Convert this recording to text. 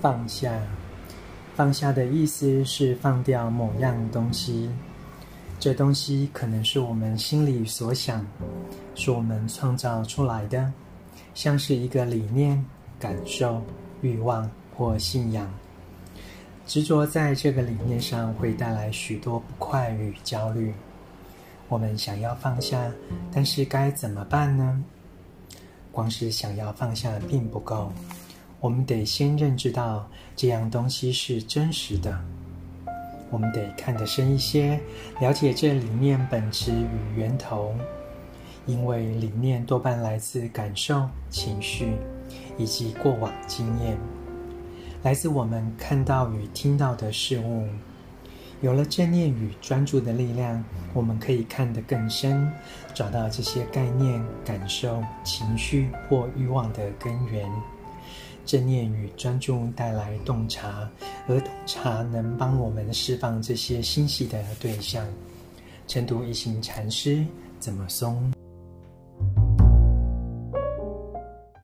放下，放下的意思是放掉某样东西。这东西可能是我们心里所想，是我们创造出来的，像是一个理念、感受、欲望或信仰。执着在这个理念上会带来许多不快与焦虑。我们想要放下，但是该怎么办呢？光是想要放下并不够，我们得先认知到这样东西是真实的。我们得看得深一些，了解这理念本质与源头，因为理念多半来自感受、情绪以及过往经验，来自我们看到与听到的事物。有了正念与专注的力量，我们可以看得更深，找到这些概念、感受、情绪或欲望的根源。正念与专注带来洞察，而洞察能帮我们释放这些心系的对象。晨读一行禅师怎么松？